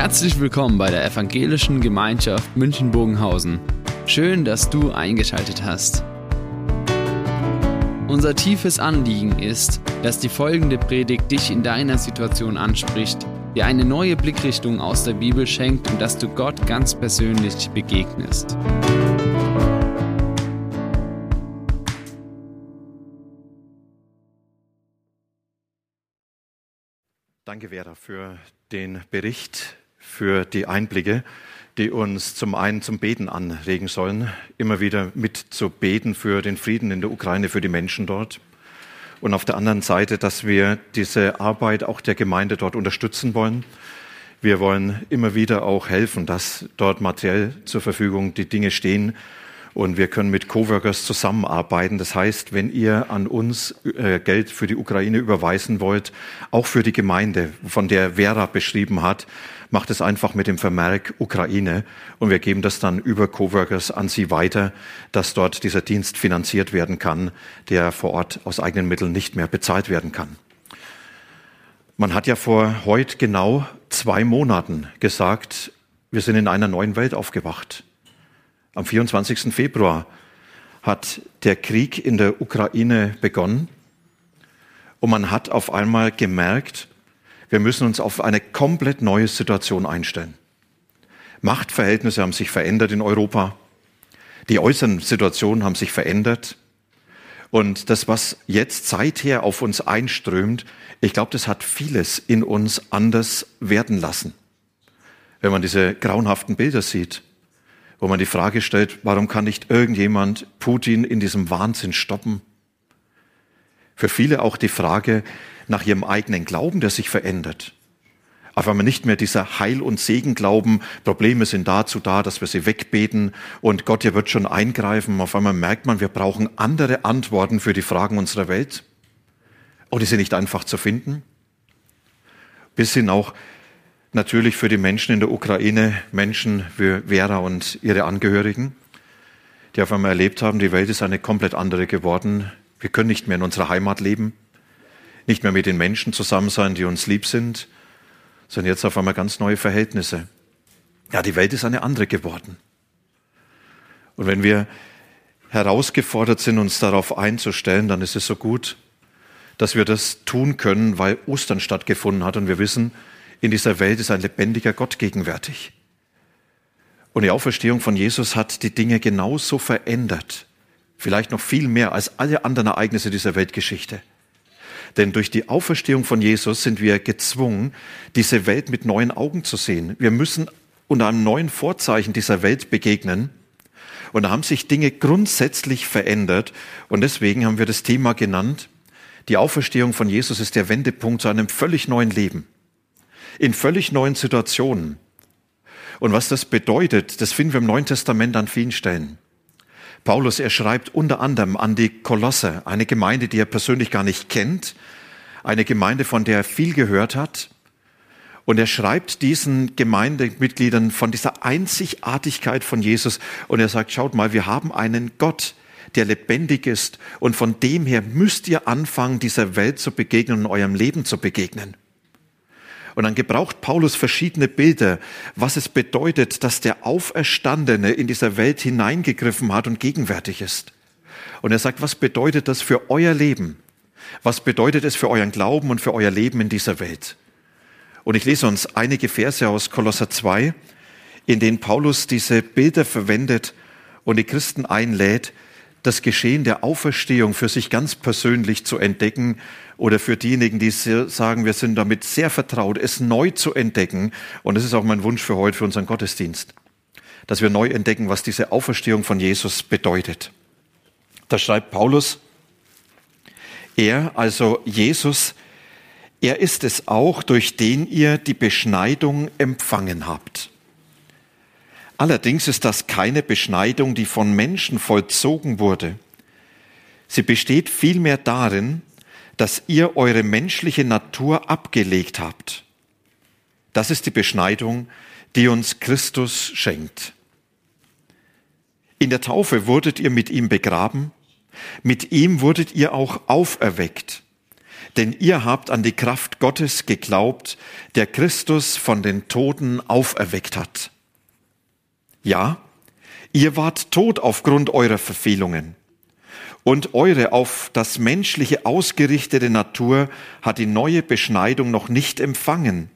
Herzlich willkommen bei der Evangelischen Gemeinschaft München-Bogenhausen. Schön, dass du eingeschaltet hast. Unser tiefes Anliegen ist, dass die folgende Predigt dich in deiner Situation anspricht, dir eine neue Blickrichtung aus der Bibel schenkt und dass du Gott ganz persönlich begegnest. Danke, Vera, für den Bericht, für die Einblicke, die uns zum einen zum Beten anregen sollen, immer wieder mit zu beten für den Frieden in der Ukraine, für die Menschen dort. Und auf der anderen Seite, dass wir diese Arbeit auch der Gemeinde dort unterstützen wollen. Wir wollen immer wieder auch helfen, dass dort materiell zur Verfügung die Dinge stehen, und wir können mit Coworkers zusammenarbeiten. Das heißt, wenn ihr an uns äh, Geld für die Ukraine überweisen wollt, auch für die Gemeinde, von der Vera beschrieben hat, macht es einfach mit dem Vermerk Ukraine und wir geben das dann über Coworkers an Sie weiter, dass dort dieser Dienst finanziert werden kann, der vor Ort aus eigenen Mitteln nicht mehr bezahlt werden kann. Man hat ja vor heute genau zwei Monaten gesagt, wir sind in einer neuen Welt aufgewacht. Am 24. Februar hat der Krieg in der Ukraine begonnen und man hat auf einmal gemerkt, wir müssen uns auf eine komplett neue Situation einstellen. Machtverhältnisse haben sich verändert in Europa. Die äußeren Situationen haben sich verändert. Und das, was jetzt seither auf uns einströmt, ich glaube, das hat vieles in uns anders werden lassen. Wenn man diese grauenhaften Bilder sieht, wo man die Frage stellt, warum kann nicht irgendjemand Putin in diesem Wahnsinn stoppen? Für viele auch die Frage nach ihrem eigenen Glauben, der sich verändert. Auf einmal nicht mehr dieser Heil- und Segen-Glauben, Probleme sind dazu da, dass wir sie wegbeten und Gott, ihr wird schon eingreifen. Auf einmal merkt man, wir brauchen andere Antworten für die Fragen unserer Welt. Und die sind nicht einfach zu finden. Bis hin auch natürlich für die Menschen in der Ukraine, Menschen wie Vera und ihre Angehörigen, die auf einmal erlebt haben, die Welt ist eine komplett andere geworden. Wir können nicht mehr in unserer Heimat leben, nicht mehr mit den Menschen zusammen sein, die uns lieb sind, sondern jetzt auf einmal ganz neue Verhältnisse. Ja, die Welt ist eine andere geworden. Und wenn wir herausgefordert sind, uns darauf einzustellen, dann ist es so gut, dass wir das tun können, weil Ostern stattgefunden hat und wir wissen, in dieser Welt ist ein lebendiger Gott gegenwärtig. Und die Auferstehung von Jesus hat die Dinge genauso verändert, vielleicht noch viel mehr als alle anderen Ereignisse dieser Weltgeschichte. Denn durch die Auferstehung von Jesus sind wir gezwungen, diese Welt mit neuen Augen zu sehen. Wir müssen unter einem neuen Vorzeichen dieser Welt begegnen. Und da haben sich Dinge grundsätzlich verändert. Und deswegen haben wir das Thema genannt. Die Auferstehung von Jesus ist der Wendepunkt zu einem völlig neuen Leben in völlig neuen Situationen. Und was das bedeutet, das finden wir im Neuen Testament an vielen Stellen. Paulus, er schreibt unter anderem an die Kolosse, eine Gemeinde, die er persönlich gar nicht kennt, eine Gemeinde, von der er viel gehört hat. Und er schreibt diesen Gemeindemitgliedern von dieser Einzigartigkeit von Jesus. Und er sagt, schaut mal, wir haben einen Gott, der lebendig ist. Und von dem her müsst ihr anfangen, dieser Welt zu begegnen und eurem Leben zu begegnen. Und dann gebraucht Paulus verschiedene Bilder, was es bedeutet, dass der Auferstandene in dieser Welt hineingegriffen hat und gegenwärtig ist. Und er sagt, was bedeutet das für euer Leben? Was bedeutet es für euren Glauben und für euer Leben in dieser Welt? Und ich lese uns einige Verse aus Kolosser 2, in denen Paulus diese Bilder verwendet und die Christen einlädt, das Geschehen der Auferstehung für sich ganz persönlich zu entdecken oder für diejenigen, die sagen, wir sind damit sehr vertraut, es neu zu entdecken. Und das ist auch mein Wunsch für heute, für unseren Gottesdienst, dass wir neu entdecken, was diese Auferstehung von Jesus bedeutet. Da schreibt Paulus, er, also Jesus, er ist es auch, durch den ihr die Beschneidung empfangen habt. Allerdings ist das keine Beschneidung, die von Menschen vollzogen wurde. Sie besteht vielmehr darin, dass ihr eure menschliche Natur abgelegt habt. Das ist die Beschneidung, die uns Christus schenkt. In der Taufe wurdet ihr mit ihm begraben, mit ihm wurdet ihr auch auferweckt. denn ihr habt an die Kraft Gottes geglaubt, der Christus von den Toten auferweckt hat. Ja, ihr wart tot aufgrund eurer Verfehlungen. Und eure auf das Menschliche ausgerichtete Natur hat die neue Beschneidung noch nicht empfangen.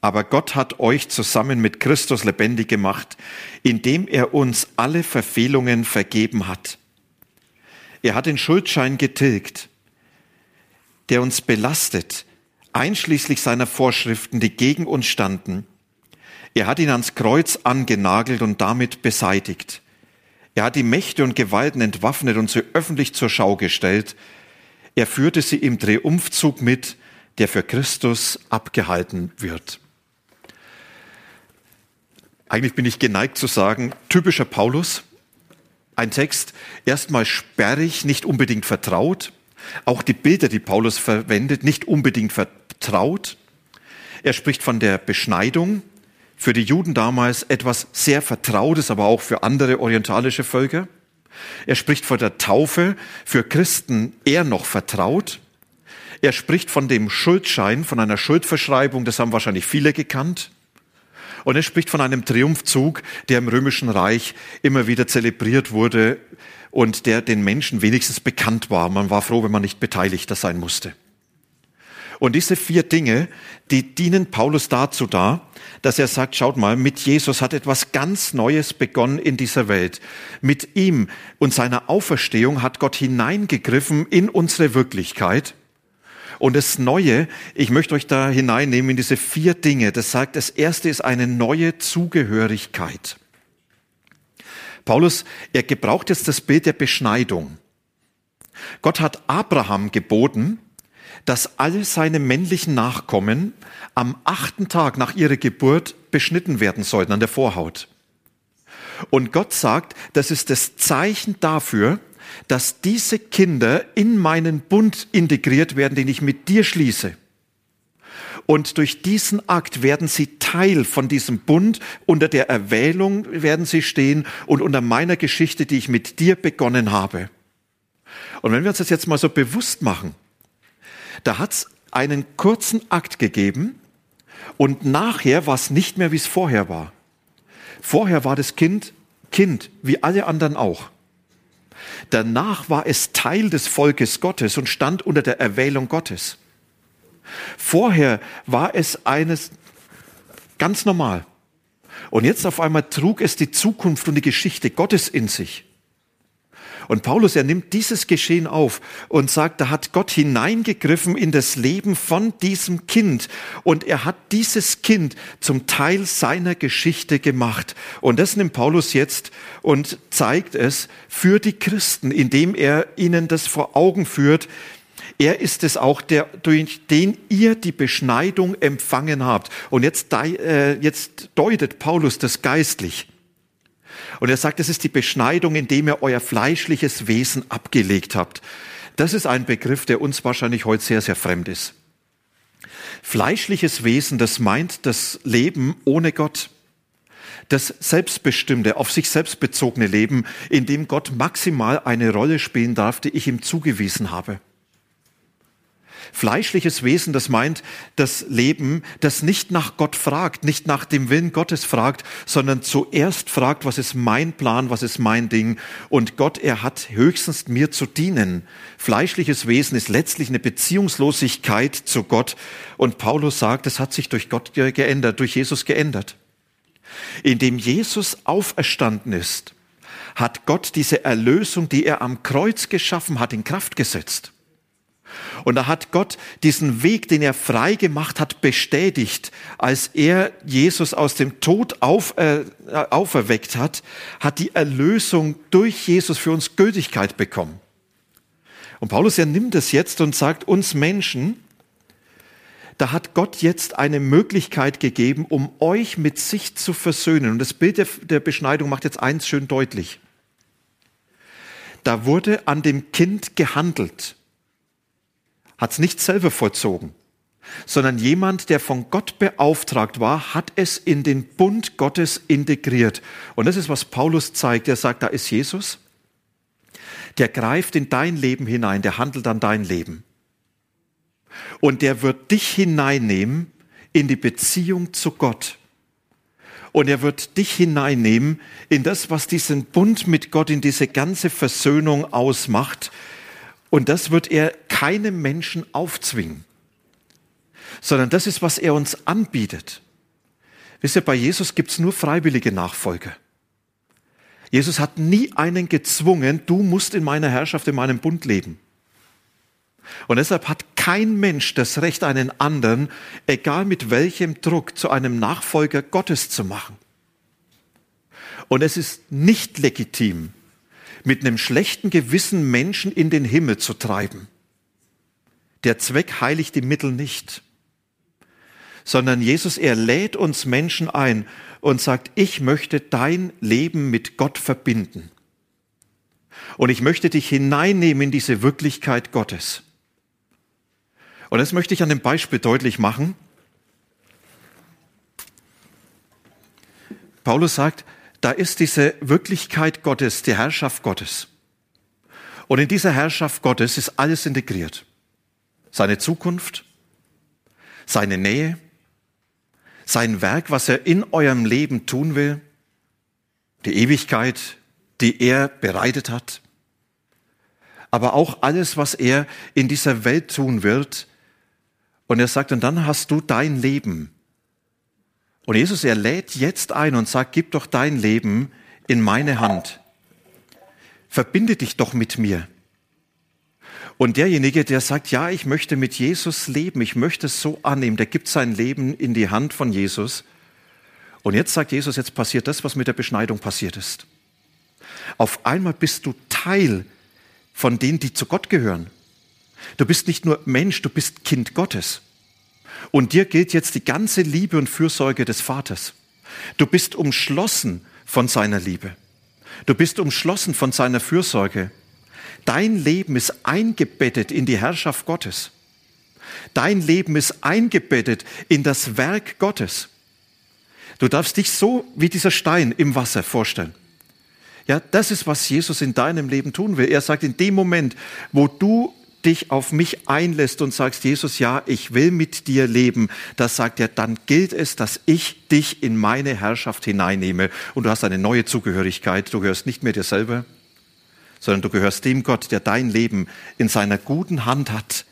Aber Gott hat euch zusammen mit Christus lebendig gemacht, indem er uns alle Verfehlungen vergeben hat. Er hat den Schuldschein getilgt der uns belastet, einschließlich seiner Vorschriften, die gegen uns standen. Er hat ihn ans Kreuz angenagelt und damit beseitigt. Er hat die Mächte und Gewalten entwaffnet und sie öffentlich zur Schau gestellt. Er führte sie im Triumphzug mit, der für Christus abgehalten wird. Eigentlich bin ich geneigt zu sagen, typischer Paulus. Ein Text erstmal sperrig, nicht unbedingt vertraut, auch die Bilder, die Paulus verwendet, nicht unbedingt vertraut. Er spricht von der Beschneidung, für die Juden damals etwas sehr Vertrautes, aber auch für andere orientalische Völker. Er spricht von der Taufe, für Christen eher noch vertraut. Er spricht von dem Schuldschein, von einer Schuldverschreibung, das haben wahrscheinlich viele gekannt. Und er spricht von einem Triumphzug, der im Römischen Reich immer wieder zelebriert wurde und der den Menschen wenigstens bekannt war. Man war froh, wenn man nicht beteiligter sein musste. Und diese vier Dinge, die dienen Paulus dazu da, dass er sagt, schaut mal, mit Jesus hat etwas ganz Neues begonnen in dieser Welt. Mit ihm und seiner Auferstehung hat Gott hineingegriffen in unsere Wirklichkeit. Und das Neue, ich möchte euch da hineinnehmen in diese vier Dinge. Das sagt, das erste ist eine neue Zugehörigkeit. Paulus, er gebraucht jetzt das Bild der Beschneidung. Gott hat Abraham geboten, dass alle seine männlichen Nachkommen am achten Tag nach ihrer Geburt beschnitten werden sollten an der Vorhaut. Und Gott sagt, das ist das Zeichen dafür, dass diese Kinder in meinen Bund integriert werden, den ich mit dir schließe. Und durch diesen Akt werden sie Teil von diesem Bund. Unter der Erwählung werden sie stehen und unter meiner Geschichte, die ich mit dir begonnen habe. Und wenn wir uns das jetzt mal so bewusst machen, da hat es einen kurzen Akt gegeben und nachher war es nicht mehr, wie es vorher war. Vorher war das Kind Kind, wie alle anderen auch. Danach war es Teil des Volkes Gottes und stand unter der Erwählung Gottes. Vorher war es eines ganz normal. Und jetzt auf einmal trug es die Zukunft und die Geschichte Gottes in sich. Und Paulus, er nimmt dieses Geschehen auf und sagt, da hat Gott hineingegriffen in das Leben von diesem Kind und er hat dieses Kind zum Teil seiner Geschichte gemacht. Und das nimmt Paulus jetzt und zeigt es für die Christen, indem er ihnen das vor Augen führt, er ist es auch, der, durch den ihr die Beschneidung empfangen habt. Und jetzt, äh, jetzt deutet Paulus das geistlich. Und er sagt, es ist die Beschneidung, indem ihr euer fleischliches Wesen abgelegt habt. Das ist ein Begriff, der uns wahrscheinlich heute sehr, sehr fremd ist. Fleischliches Wesen, das meint das Leben ohne Gott. Das selbstbestimmte, auf sich selbst bezogene Leben, in dem Gott maximal eine Rolle spielen darf, die ich ihm zugewiesen habe. Fleischliches Wesen, das meint das Leben, das nicht nach Gott fragt, nicht nach dem Willen Gottes fragt, sondern zuerst fragt, was ist mein Plan, was ist mein Ding. Und Gott, er hat höchstens mir zu dienen. Fleischliches Wesen ist letztlich eine Beziehungslosigkeit zu Gott. Und Paulus sagt, es hat sich durch Gott geändert, durch Jesus geändert. Indem Jesus auferstanden ist, hat Gott diese Erlösung, die er am Kreuz geschaffen hat, in Kraft gesetzt. Und da hat Gott diesen Weg, den er frei gemacht hat, bestätigt. Als er Jesus aus dem Tod auf, äh, auferweckt hat, hat die Erlösung durch Jesus für uns Gültigkeit bekommen. Und Paulus, er nimmt es jetzt und sagt uns Menschen, da hat Gott jetzt eine Möglichkeit gegeben, um euch mit sich zu versöhnen. Und das Bild der, der Beschneidung macht jetzt eins schön deutlich. Da wurde an dem Kind gehandelt hat es nicht selber vollzogen, sondern jemand, der von Gott beauftragt war, hat es in den Bund Gottes integriert. Und das ist, was Paulus zeigt. Er sagt, da ist Jesus, der greift in dein Leben hinein, der handelt an dein Leben. Und der wird dich hineinnehmen in die Beziehung zu Gott. Und er wird dich hineinnehmen in das, was diesen Bund mit Gott, in diese ganze Versöhnung ausmacht. Und das wird er keinem Menschen aufzwingen, sondern das ist, was er uns anbietet. Wisst ihr, bei Jesus gibt's nur freiwillige Nachfolge. Jesus hat nie einen gezwungen, du musst in meiner Herrschaft, in meinem Bund leben. Und deshalb hat kein Mensch das Recht, einen anderen, egal mit welchem Druck, zu einem Nachfolger Gottes zu machen. Und es ist nicht legitim, mit einem schlechten Gewissen Menschen in den Himmel zu treiben. Der Zweck heiligt die Mittel nicht, sondern Jesus, er lädt uns Menschen ein und sagt, ich möchte dein Leben mit Gott verbinden. Und ich möchte dich hineinnehmen in diese Wirklichkeit Gottes. Und das möchte ich an dem Beispiel deutlich machen. Paulus sagt, da ist diese Wirklichkeit Gottes, die Herrschaft Gottes. Und in dieser Herrschaft Gottes ist alles integriert. Seine Zukunft, seine Nähe, sein Werk, was er in eurem Leben tun will, die Ewigkeit, die er bereitet hat, aber auch alles, was er in dieser Welt tun wird, und er sagt, und dann hast du dein Leben. Und Jesus, er lädt jetzt ein und sagt, gib doch dein Leben in meine Hand. Verbinde dich doch mit mir. Und derjenige, der sagt, ja, ich möchte mit Jesus leben, ich möchte es so annehmen, der gibt sein Leben in die Hand von Jesus. Und jetzt sagt Jesus, jetzt passiert das, was mit der Beschneidung passiert ist. Auf einmal bist du Teil von denen, die zu Gott gehören. Du bist nicht nur Mensch, du bist Kind Gottes. Und dir gilt jetzt die ganze Liebe und Fürsorge des Vaters. Du bist umschlossen von seiner Liebe. Du bist umschlossen von seiner Fürsorge. Dein Leben ist eingebettet in die Herrschaft Gottes. Dein Leben ist eingebettet in das Werk Gottes. Du darfst dich so wie dieser Stein im Wasser vorstellen. Ja, das ist, was Jesus in deinem Leben tun will. Er sagt, in dem Moment, wo du dich auf mich einlässt und sagst, Jesus, ja, ich will mit dir leben, das sagt er, dann gilt es, dass ich dich in meine Herrschaft hineinnehme und du hast eine neue Zugehörigkeit. Du gehörst nicht mehr dir selber, sondern du gehörst dem Gott, der dein Leben in seiner guten Hand hat.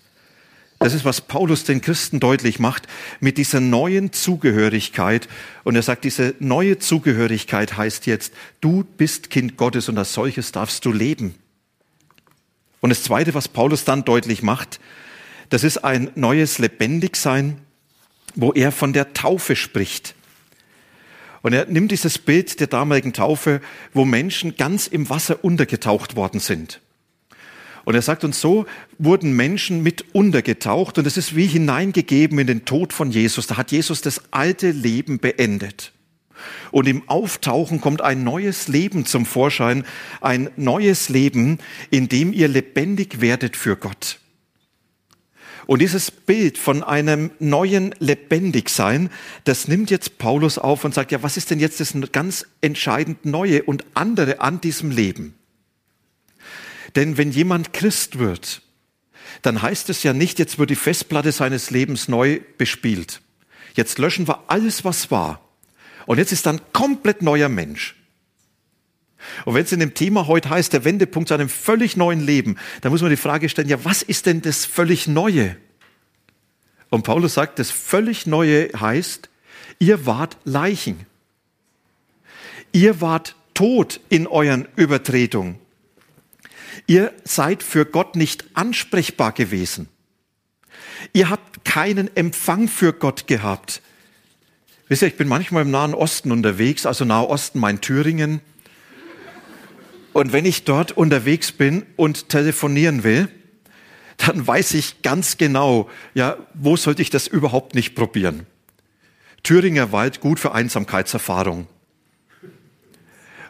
Das ist, was Paulus den Christen deutlich macht mit dieser neuen Zugehörigkeit. Und er sagt, diese neue Zugehörigkeit heißt jetzt, du bist Kind Gottes und als solches darfst du leben. Und das Zweite, was Paulus dann deutlich macht, das ist ein neues Lebendigsein, wo er von der Taufe spricht. Und er nimmt dieses Bild der damaligen Taufe, wo Menschen ganz im Wasser untergetaucht worden sind. Und er sagt uns, so wurden Menschen mit untergetaucht und es ist wie hineingegeben in den Tod von Jesus. Da hat Jesus das alte Leben beendet. Und im Auftauchen kommt ein neues Leben zum Vorschein, ein neues Leben, in dem ihr lebendig werdet für Gott. Und dieses Bild von einem neuen Lebendigsein, das nimmt jetzt Paulus auf und sagt, ja, was ist denn jetzt das ganz entscheidend Neue und andere an diesem Leben? Denn wenn jemand Christ wird, dann heißt es ja nicht, jetzt wird die Festplatte seines Lebens neu bespielt. Jetzt löschen wir alles, was war. Und jetzt ist dann komplett neuer Mensch. Und wenn es in dem Thema heute heißt, der Wendepunkt zu einem völlig neuen Leben, dann muss man die Frage stellen, ja, was ist denn das völlig Neue? Und Paulus sagt, das völlig Neue heißt, ihr wart Leichen. Ihr wart tot in euren Übertretungen. Ihr seid für Gott nicht ansprechbar gewesen. Ihr habt keinen Empfang für Gott gehabt. Wisst ihr, ich bin manchmal im Nahen Osten unterwegs, also Nahe Osten, mein Thüringen. Und wenn ich dort unterwegs bin und telefonieren will, dann weiß ich ganz genau, ja, wo sollte ich das überhaupt nicht probieren? Thüringer Wald gut für Einsamkeitserfahrung.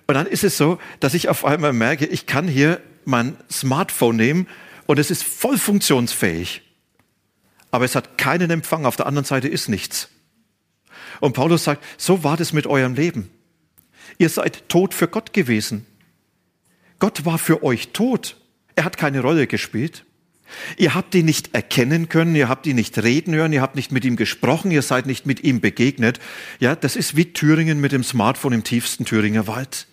Und dann ist es so, dass ich auf einmal merke, ich kann hier mein Smartphone nehmen und es ist voll funktionsfähig. Aber es hat keinen Empfang, auf der anderen Seite ist nichts. Und Paulus sagt, so war das mit eurem Leben. Ihr seid tot für Gott gewesen. Gott war für euch tot. Er hat keine Rolle gespielt. Ihr habt ihn nicht erkennen können, ihr habt ihn nicht reden hören, ihr habt nicht mit ihm gesprochen, ihr seid nicht mit ihm begegnet. Ja, das ist wie Thüringen mit dem Smartphone im tiefsten Thüringer Wald.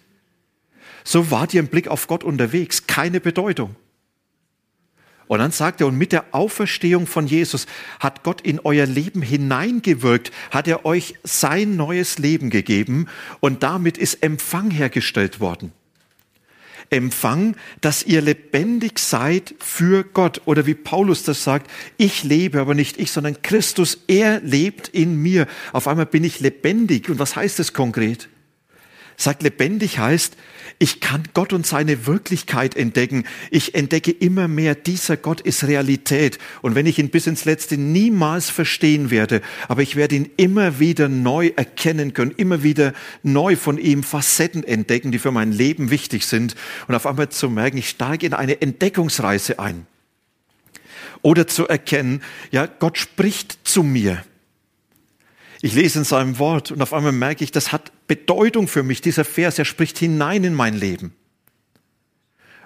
So wart ihr im Blick auf Gott unterwegs, keine Bedeutung. Und dann sagt er, und mit der Auferstehung von Jesus hat Gott in euer Leben hineingewirkt, hat er euch sein neues Leben gegeben und damit ist Empfang hergestellt worden. Empfang, dass ihr lebendig seid für Gott. Oder wie Paulus das sagt, ich lebe, aber nicht ich, sondern Christus, er lebt in mir. Auf einmal bin ich lebendig. Und was heißt das konkret? Sagt lebendig heißt, ich kann Gott und seine Wirklichkeit entdecken. Ich entdecke immer mehr, dieser Gott ist Realität. Und wenn ich ihn bis ins Letzte niemals verstehen werde, aber ich werde ihn immer wieder neu erkennen können, immer wieder neu von ihm Facetten entdecken, die für mein Leben wichtig sind. Und auf einmal zu merken, ich steige in eine Entdeckungsreise ein. Oder zu erkennen, ja, Gott spricht zu mir. Ich lese in seinem Wort und auf einmal merke ich, das hat Bedeutung für mich, dieser Vers, er spricht hinein in mein Leben.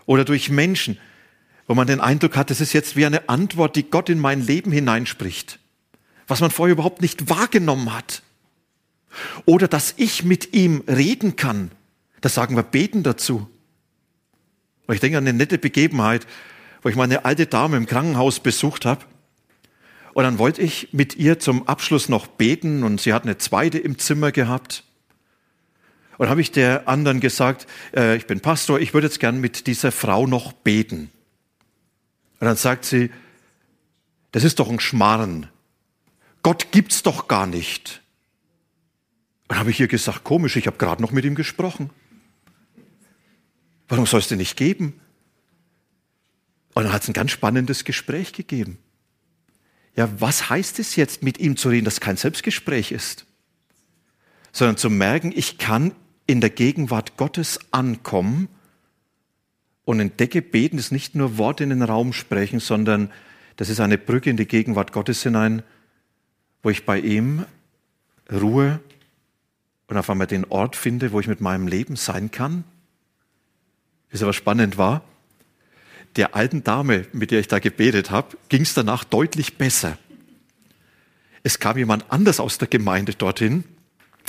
Oder durch Menschen, wo man den Eindruck hat, das ist jetzt wie eine Antwort, die Gott in mein Leben hineinspricht, was man vorher überhaupt nicht wahrgenommen hat. Oder dass ich mit ihm reden kann, das sagen wir beten dazu. Und ich denke an eine nette Begebenheit, wo ich meine alte Dame im Krankenhaus besucht habe und dann wollte ich mit ihr zum Abschluss noch beten und sie hat eine zweite im Zimmer gehabt. Und habe ich der anderen gesagt, äh, ich bin Pastor, ich würde jetzt gern mit dieser Frau noch beten. Und dann sagt sie, das ist doch ein Schmarren. Gott gibt's doch gar nicht. Und habe ich ihr gesagt, komisch, ich habe gerade noch mit ihm gesprochen. Warum soll es denn nicht geben? Und dann hat es ein ganz spannendes Gespräch gegeben ja, was heißt es jetzt, mit ihm zu reden, das kein Selbstgespräch ist, sondern zu merken, ich kann in der Gegenwart Gottes ankommen und entdecke, beten ist nicht nur Worte in den Raum sprechen, sondern das ist eine Brücke in die Gegenwart Gottes hinein, wo ich bei ihm Ruhe und auf einmal den Ort finde, wo ich mit meinem Leben sein kann. Ist aber spannend war, der alten Dame, mit der ich da gebetet habe, ging es danach deutlich besser. Es kam jemand anders aus der Gemeinde dorthin,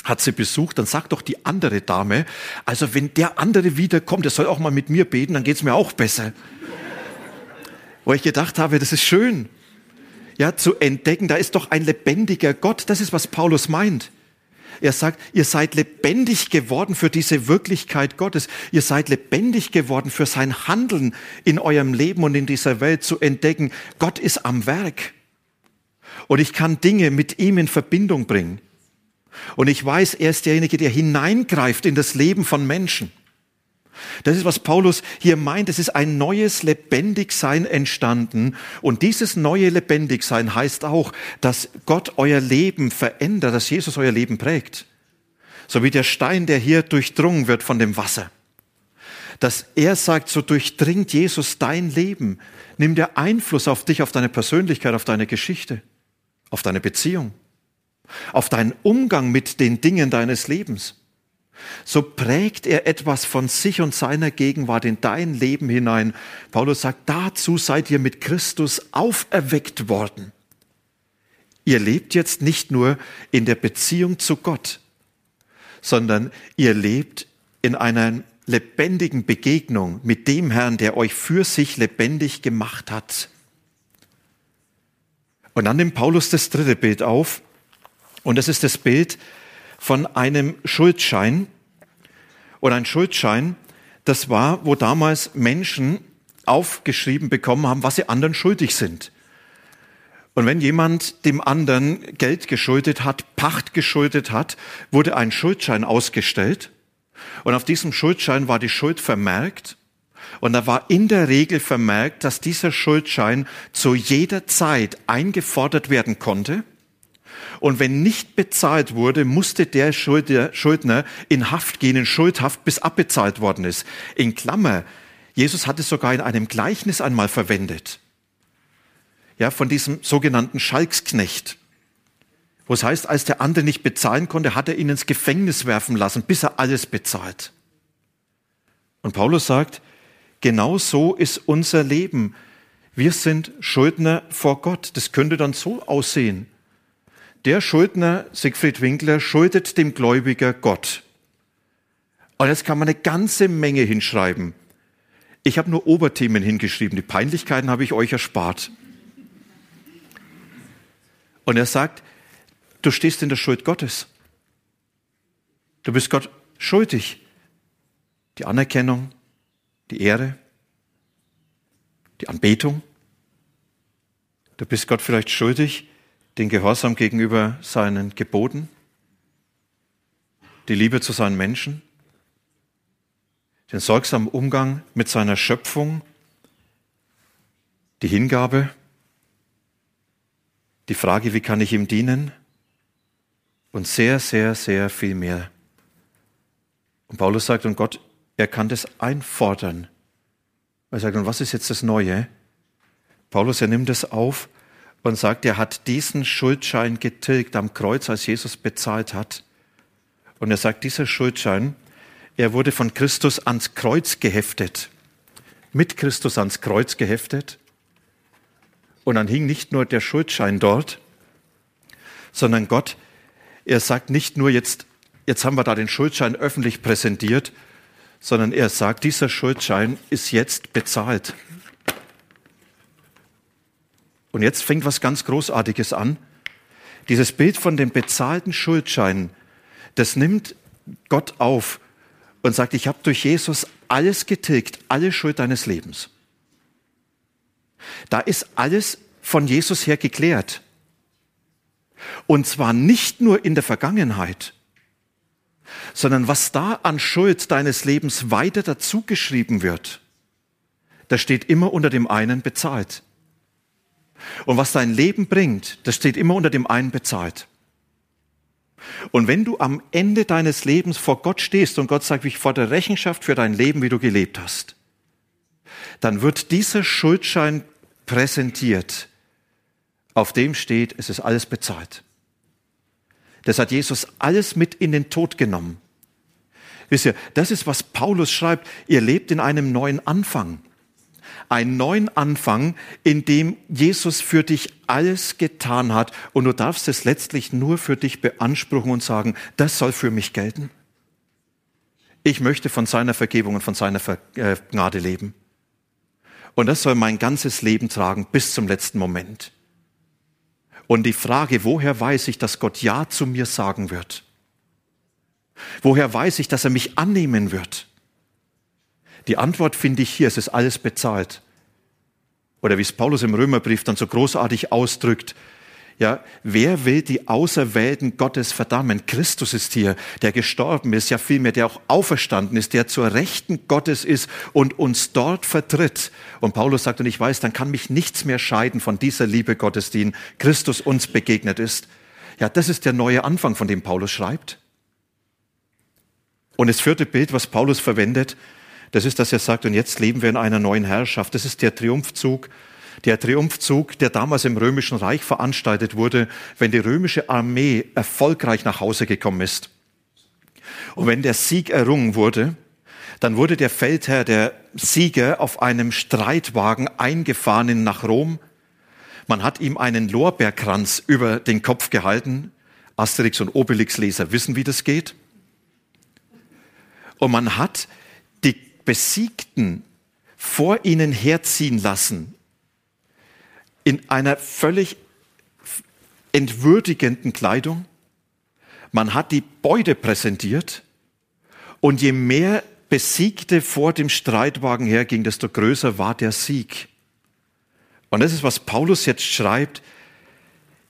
hat sie besucht, dann sagt doch die andere Dame, also wenn der andere wiederkommt, der soll auch mal mit mir beten, dann geht es mir auch besser. Wo ich gedacht habe, das ist schön, ja, zu entdecken, da ist doch ein lebendiger Gott, das ist, was Paulus meint. Er sagt, ihr seid lebendig geworden für diese Wirklichkeit Gottes. Ihr seid lebendig geworden für sein Handeln in eurem Leben und in dieser Welt zu entdecken. Gott ist am Werk. Und ich kann Dinge mit ihm in Verbindung bringen. Und ich weiß, er ist derjenige, der hineingreift in das Leben von Menschen. Das ist, was Paulus hier meint. Es ist ein neues Lebendigsein entstanden. Und dieses neue Lebendigsein heißt auch, dass Gott euer Leben verändert, dass Jesus euer Leben prägt. So wie der Stein, der hier durchdrungen wird von dem Wasser. Dass er sagt, so durchdringt Jesus dein Leben. Nimmt er Einfluss auf dich, auf deine Persönlichkeit, auf deine Geschichte, auf deine Beziehung, auf deinen Umgang mit den Dingen deines Lebens so prägt er etwas von sich und seiner Gegenwart in dein Leben hinein. Paulus sagt, dazu seid ihr mit Christus auferweckt worden. Ihr lebt jetzt nicht nur in der Beziehung zu Gott, sondern ihr lebt in einer lebendigen Begegnung mit dem Herrn, der euch für sich lebendig gemacht hat. Und dann nimmt Paulus das dritte Bild auf, und das ist das Bild von einem Schuldschein. Und ein Schuldschein, das war, wo damals Menschen aufgeschrieben bekommen haben, was sie anderen schuldig sind. Und wenn jemand dem anderen Geld geschuldet hat, Pacht geschuldet hat, wurde ein Schuldschein ausgestellt. Und auf diesem Schuldschein war die Schuld vermerkt. Und da war in der Regel vermerkt, dass dieser Schuldschein zu jeder Zeit eingefordert werden konnte und wenn nicht bezahlt wurde, musste der Schuldner in Haft gehen, in Schuldhaft, bis abbezahlt worden ist. In Klammer, Jesus hat es sogar in einem Gleichnis einmal verwendet. Ja, von diesem sogenannten Schalksknecht. Wo es heißt, als der andere nicht bezahlen konnte, hat er ihn ins Gefängnis werfen lassen, bis er alles bezahlt. Und Paulus sagt, genau so ist unser Leben. Wir sind Schuldner vor Gott. Das könnte dann so aussehen. Der Schuldner, Siegfried Winkler, schuldet dem Gläubiger Gott. Und jetzt kann man eine ganze Menge hinschreiben. Ich habe nur Oberthemen hingeschrieben. Die Peinlichkeiten habe ich euch erspart. Und er sagt, du stehst in der Schuld Gottes. Du bist Gott schuldig. Die Anerkennung, die Ehre, die Anbetung. Du bist Gott vielleicht schuldig, den Gehorsam gegenüber seinen Geboten, die Liebe zu seinen Menschen, den sorgsamen Umgang mit seiner Schöpfung, die Hingabe, die Frage, wie kann ich ihm dienen und sehr, sehr, sehr viel mehr. Und Paulus sagt, und Gott, er kann das einfordern. Er sagt, und was ist jetzt das Neue? Paulus, er nimmt es auf und sagt, er hat diesen Schuldschein getilgt am Kreuz, als Jesus bezahlt hat. Und er sagt, dieser Schuldschein, er wurde von Christus ans Kreuz geheftet, mit Christus ans Kreuz geheftet. Und dann hing nicht nur der Schuldschein dort, sondern Gott, er sagt nicht nur jetzt, jetzt haben wir da den Schuldschein öffentlich präsentiert, sondern er sagt, dieser Schuldschein ist jetzt bezahlt. Und jetzt fängt was ganz Großartiges an. Dieses Bild von dem bezahlten Schuldschein, das nimmt Gott auf und sagt, ich habe durch Jesus alles getilgt, alle Schuld deines Lebens. Da ist alles von Jesus her geklärt. Und zwar nicht nur in der Vergangenheit, sondern was da an Schuld deines Lebens weiter dazugeschrieben wird, das steht immer unter dem einen bezahlt. Und was dein Leben bringt, das steht immer unter dem einen bezahlt. Und wenn du am Ende deines Lebens vor Gott stehst und Gott sagt, ich fordere Rechenschaft für dein Leben, wie du gelebt hast, dann wird dieser Schuldschein präsentiert, auf dem steht, es ist alles bezahlt. Das hat Jesus alles mit in den Tod genommen. Wisst ihr, das ist, was Paulus schreibt. Ihr lebt in einem neuen Anfang einen neuen Anfang, in dem Jesus für dich alles getan hat und du darfst es letztlich nur für dich beanspruchen und sagen, das soll für mich gelten. Ich möchte von seiner Vergebung und von seiner äh, Gnade leben. Und das soll mein ganzes Leben tragen bis zum letzten Moment. Und die Frage, woher weiß ich, dass Gott Ja zu mir sagen wird? Woher weiß ich, dass er mich annehmen wird? Die Antwort finde ich hier, es ist alles bezahlt. Oder wie es Paulus im Römerbrief dann so großartig ausdrückt, ja, wer will die Auserwählten Gottes verdammen? Christus ist hier, der gestorben ist, ja vielmehr, der auch auferstanden ist, der zur Rechten Gottes ist und uns dort vertritt. Und Paulus sagt, und ich weiß, dann kann mich nichts mehr scheiden von dieser Liebe Gottes, die in Christus uns begegnet ist. Ja, das ist der neue Anfang, von dem Paulus schreibt. Und das vierte Bild, was Paulus verwendet, das ist, dass er sagt, und jetzt leben wir in einer neuen Herrschaft. Das ist der Triumphzug, der Triumphzug, der damals im Römischen Reich veranstaltet wurde, wenn die römische Armee erfolgreich nach Hause gekommen ist. Und wenn der Sieg errungen wurde, dann wurde der Feldherr, der Sieger, auf einem Streitwagen eingefahren nach Rom. Man hat ihm einen Lorbeerkranz über den Kopf gehalten. Asterix und Obelix-Leser wissen, wie das geht. Und man hat Besiegten vor ihnen herziehen lassen, in einer völlig entwürdigenden Kleidung. Man hat die Beute präsentiert und je mehr Besiegte vor dem Streitwagen herging, desto größer war der Sieg. Und das ist, was Paulus jetzt schreibt.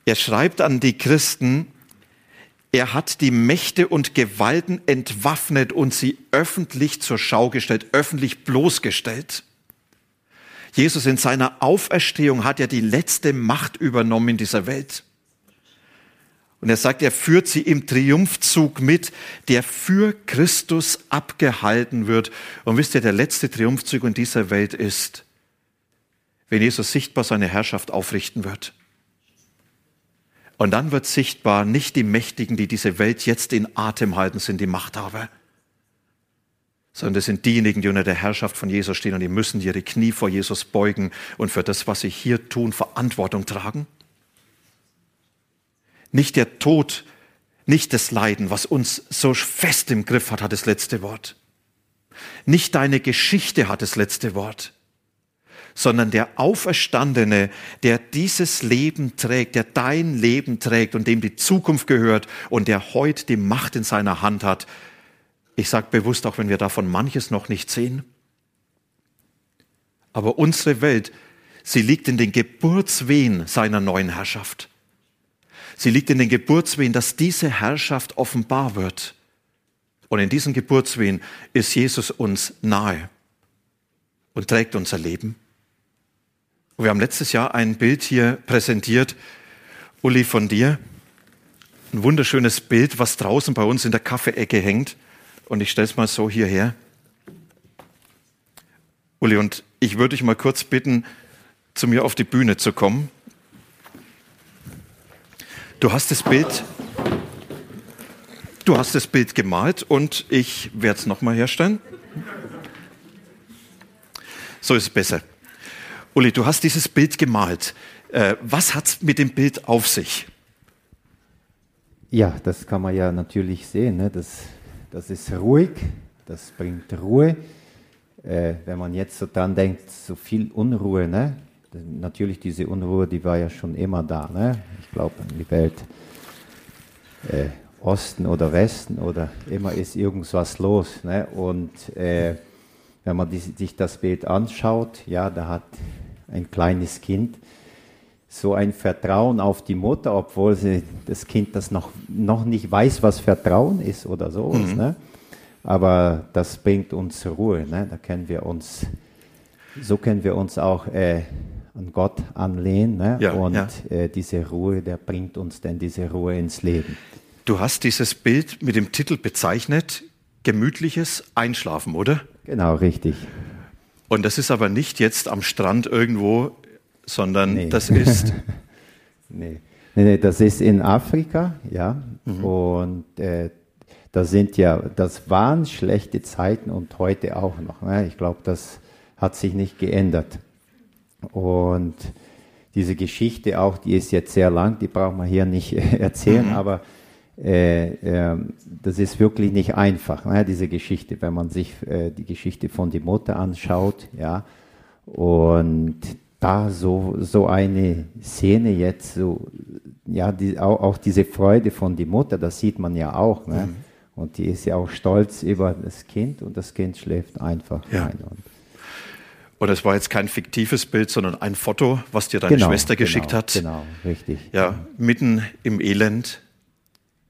Er schreibt an die Christen, er hat die Mächte und Gewalten entwaffnet und sie öffentlich zur Schau gestellt, öffentlich bloßgestellt. Jesus in seiner Auferstehung hat ja die letzte Macht übernommen in dieser Welt. Und er sagt, er führt sie im Triumphzug mit, der für Christus abgehalten wird. Und wisst ihr, der letzte Triumphzug in dieser Welt ist, wenn Jesus sichtbar seine Herrschaft aufrichten wird. Und dann wird sichtbar, nicht die Mächtigen, die diese Welt jetzt in Atem halten, sind die Machthaber, sondern das sind diejenigen, die unter der Herrschaft von Jesus stehen und die müssen ihre Knie vor Jesus beugen und für das, was sie hier tun, Verantwortung tragen. Nicht der Tod, nicht das Leiden, was uns so fest im Griff hat, hat das letzte Wort. Nicht deine Geschichte hat das letzte Wort, sondern der Auferstandene, der dieses Leben trägt, der dein Leben trägt und dem die Zukunft gehört und der heute die Macht in seiner Hand hat, ich sage bewusst, auch wenn wir davon manches noch nicht sehen. Aber unsere Welt, sie liegt in den Geburtswehen seiner neuen Herrschaft. Sie liegt in den Geburtswehen, dass diese Herrschaft offenbar wird. Und in diesen Geburtswehen ist Jesus uns nahe und trägt unser Leben. Wir haben letztes Jahr ein Bild hier präsentiert, Uli von dir. Ein wunderschönes Bild, was draußen bei uns in der Kaffeeecke hängt. Und ich stelle es mal so hierher. Uli, und ich würde dich mal kurz bitten, zu mir auf die Bühne zu kommen. Du hast das Bild, du hast das Bild gemalt und ich werde es nochmal herstellen. So ist es besser. Uli, du hast dieses Bild gemalt. Äh, was hat es mit dem Bild auf sich? Ja, das kann man ja natürlich sehen. Ne? Das das ist ruhig, das bringt Ruhe. Äh, wenn man jetzt so dran denkt, so viel Unruhe, ne? natürlich diese Unruhe, die war ja schon immer da. Ne? Ich glaube, die Welt äh, Osten oder Westen oder immer ist irgendwas los. Ne? Und äh, wenn man die, sich das Bild anschaut, ja, da hat ein kleines Kind so ein Vertrauen auf die Mutter, obwohl sie, das Kind das noch, noch nicht weiß, was Vertrauen ist oder so. Mhm. Ne? Aber das bringt uns Ruhe. Ne? Da können wir uns, so können wir uns auch äh, an Gott anlehnen. Ne? Ja, Und ja. Äh, diese Ruhe, der bringt uns dann diese Ruhe ins Leben. Du hast dieses Bild mit dem Titel bezeichnet, gemütliches Einschlafen, oder? Genau, richtig. Und das ist aber nicht jetzt am Strand irgendwo sondern nee. das ist. nee. nee. Nee, das ist in Afrika, ja. Mhm. Und äh, das sind ja, das waren schlechte Zeiten und heute auch noch. Ne? Ich glaube, das hat sich nicht geändert. Und diese Geschichte auch, die ist jetzt sehr lang, die braucht man hier nicht erzählen, mhm. aber das ist wirklich nicht einfach, ne, diese Geschichte, wenn man sich äh, die Geschichte von der Mutter anschaut, ja. Und da so, so eine Szene jetzt, so, ja, die, auch, auch diese Freude von der Mutter, das sieht man ja auch. Ne? Mhm. Und die ist ja auch stolz über das Kind und das Kind schläft einfach ja. ein. Und, und es war jetzt kein fiktives Bild, sondern ein Foto, was dir deine genau, Schwester geschickt genau, hat. Genau, richtig. Ja, mitten im Elend,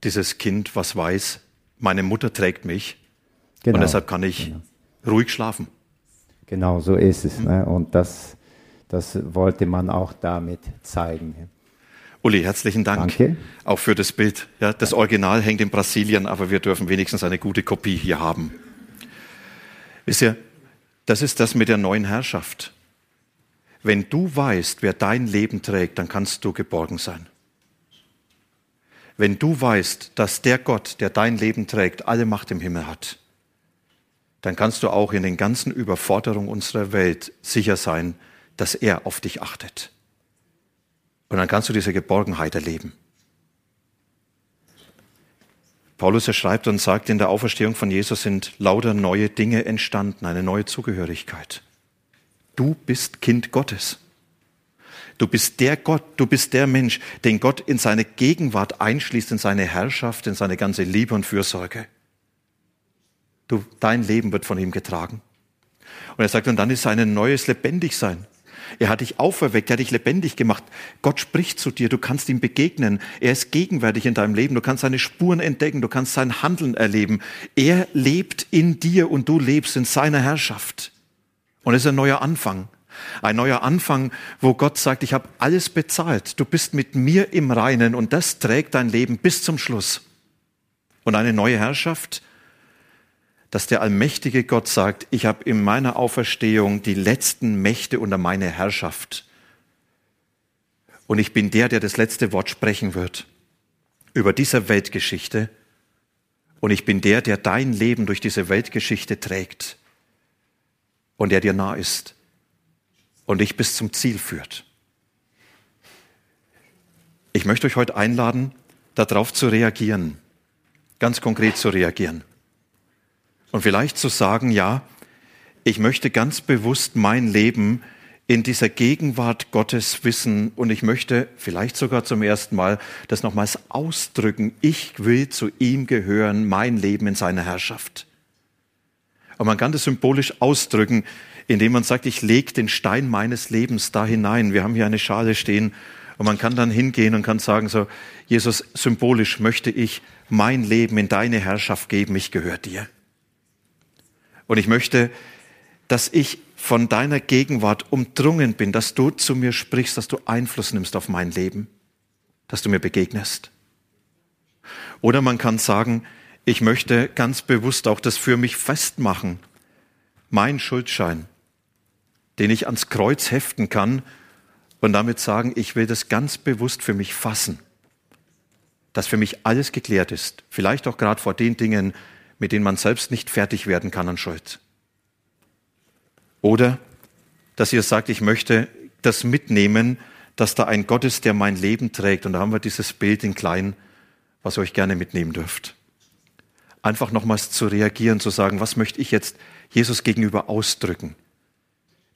dieses Kind, was weiß, meine Mutter trägt mich genau, und deshalb kann ich genau. ruhig schlafen. Genau, so ist es. Ne? Und das, das wollte man auch damit zeigen. Uli, herzlichen Dank Danke. auch für das Bild. Ja, das Original hängt in Brasilien, aber wir dürfen wenigstens eine gute Kopie hier haben. Wisst ihr, das ist das mit der neuen Herrschaft. Wenn du weißt, wer dein Leben trägt, dann kannst du geborgen sein. Wenn du weißt, dass der Gott, der dein Leben trägt, alle Macht im Himmel hat, dann kannst du auch in den ganzen Überforderungen unserer Welt sicher sein, dass er auf dich achtet. Und dann kannst du diese Geborgenheit erleben. Paulus er schreibt und sagt, in der Auferstehung von Jesus sind lauter neue Dinge entstanden, eine neue Zugehörigkeit. Du bist Kind Gottes. Du bist der Gott, du bist der Mensch, den Gott in seine Gegenwart einschließt, in seine Herrschaft, in seine ganze Liebe und Fürsorge. Du, dein Leben wird von ihm getragen. Und er sagt, und dann ist ein neues Lebendigsein. Er hat dich auferweckt, er hat dich lebendig gemacht. Gott spricht zu dir, du kannst ihm begegnen. Er ist gegenwärtig in deinem Leben, du kannst seine Spuren entdecken, du kannst sein Handeln erleben. Er lebt in dir und du lebst in seiner Herrschaft. Und es ist ein neuer Anfang. Ein neuer Anfang, wo Gott sagt, ich habe alles bezahlt. Du bist mit mir im Reinen und das trägt dein Leben bis zum Schluss. Und eine neue Herrschaft, dass der allmächtige Gott sagt, ich habe in meiner Auferstehung die letzten Mächte unter meine Herrschaft. Und ich bin der, der das letzte Wort sprechen wird über diese Weltgeschichte Und ich bin der, der dein Leben durch diese Weltgeschichte trägt und der dir nah ist und dich bis zum Ziel führt. Ich möchte euch heute einladen, darauf zu reagieren, ganz konkret zu reagieren. Und vielleicht zu sagen, ja, ich möchte ganz bewusst mein Leben in dieser Gegenwart Gottes wissen und ich möchte vielleicht sogar zum ersten Mal das nochmals ausdrücken. Ich will zu ihm gehören, mein Leben in seiner Herrschaft. Und man kann das symbolisch ausdrücken, indem man sagt, ich lege den Stein meines Lebens da hinein. Wir haben hier eine Schale stehen und man kann dann hingehen und kann sagen, so, Jesus, symbolisch möchte ich mein Leben in deine Herrschaft geben, ich gehöre dir. Und ich möchte, dass ich von deiner Gegenwart umdrungen bin, dass du zu mir sprichst, dass du Einfluss nimmst auf mein Leben, dass du mir begegnest. Oder man kann sagen, ich möchte ganz bewusst auch das für mich festmachen, mein Schuldschein, den ich ans Kreuz heften kann und damit sagen, ich will das ganz bewusst für mich fassen, dass für mich alles geklärt ist, vielleicht auch gerade vor den Dingen, mit denen man selbst nicht fertig werden kann an Schuld. Oder dass ihr sagt, ich möchte das mitnehmen, dass da ein Gott ist, der mein Leben trägt. Und da haben wir dieses Bild in klein, was ihr euch gerne mitnehmen dürft. Einfach nochmals zu reagieren, zu sagen, was möchte ich jetzt Jesus gegenüber ausdrücken?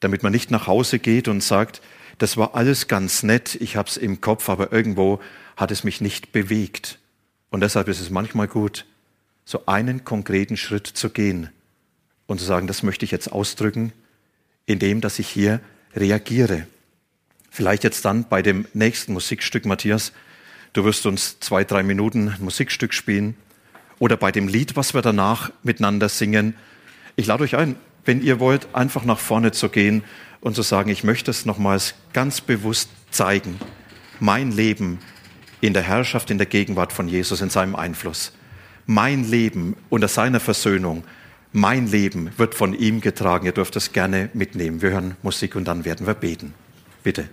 Damit man nicht nach Hause geht und sagt, das war alles ganz nett, ich habe es im Kopf, aber irgendwo hat es mich nicht bewegt. Und deshalb ist es manchmal gut, so einen konkreten Schritt zu gehen und zu sagen, das möchte ich jetzt ausdrücken indem dass ich hier reagiere. Vielleicht jetzt dann bei dem nächsten Musikstück, Matthias. Du wirst uns zwei, drei Minuten Musikstück spielen. Oder bei dem Lied, was wir danach miteinander singen. Ich lade euch ein, wenn ihr wollt, einfach nach vorne zu gehen und zu sagen, ich möchte es nochmals ganz bewusst zeigen. Mein Leben in der Herrschaft, in der Gegenwart von Jesus, in seinem Einfluss. Mein Leben unter seiner Versöhnung mein Leben wird von ihm getragen. Ihr dürft es gerne mitnehmen. Wir hören Musik und dann werden wir beten. Bitte.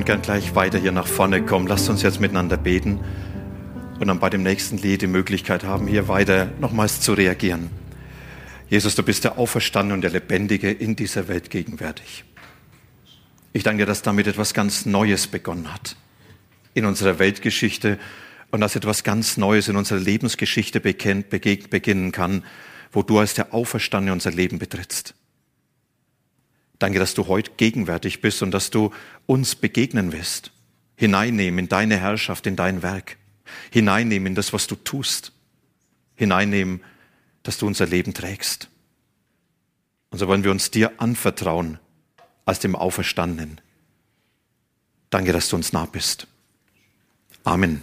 Könnt gern gleich weiter hier nach vorne kommen. Lasst uns jetzt miteinander beten und dann bei dem nächsten Lied die Möglichkeit haben, hier weiter nochmals zu reagieren. Jesus, du bist der Auferstandene und der Lebendige in dieser Welt gegenwärtig. Ich danke dir, dass damit etwas ganz Neues begonnen hat in unserer Weltgeschichte und dass etwas ganz Neues in unserer Lebensgeschichte beginnen kann, wo du als der Auferstandene unser Leben betrittst. Danke, dass du heute gegenwärtig bist und dass du uns begegnen wirst. Hineinnehmen in deine Herrschaft, in dein Werk. Hineinnehmen in das, was du tust. Hineinnehmen, dass du unser Leben trägst. Und so wollen wir uns dir anvertrauen als dem Auferstandenen. Danke, dass du uns nah bist. Amen.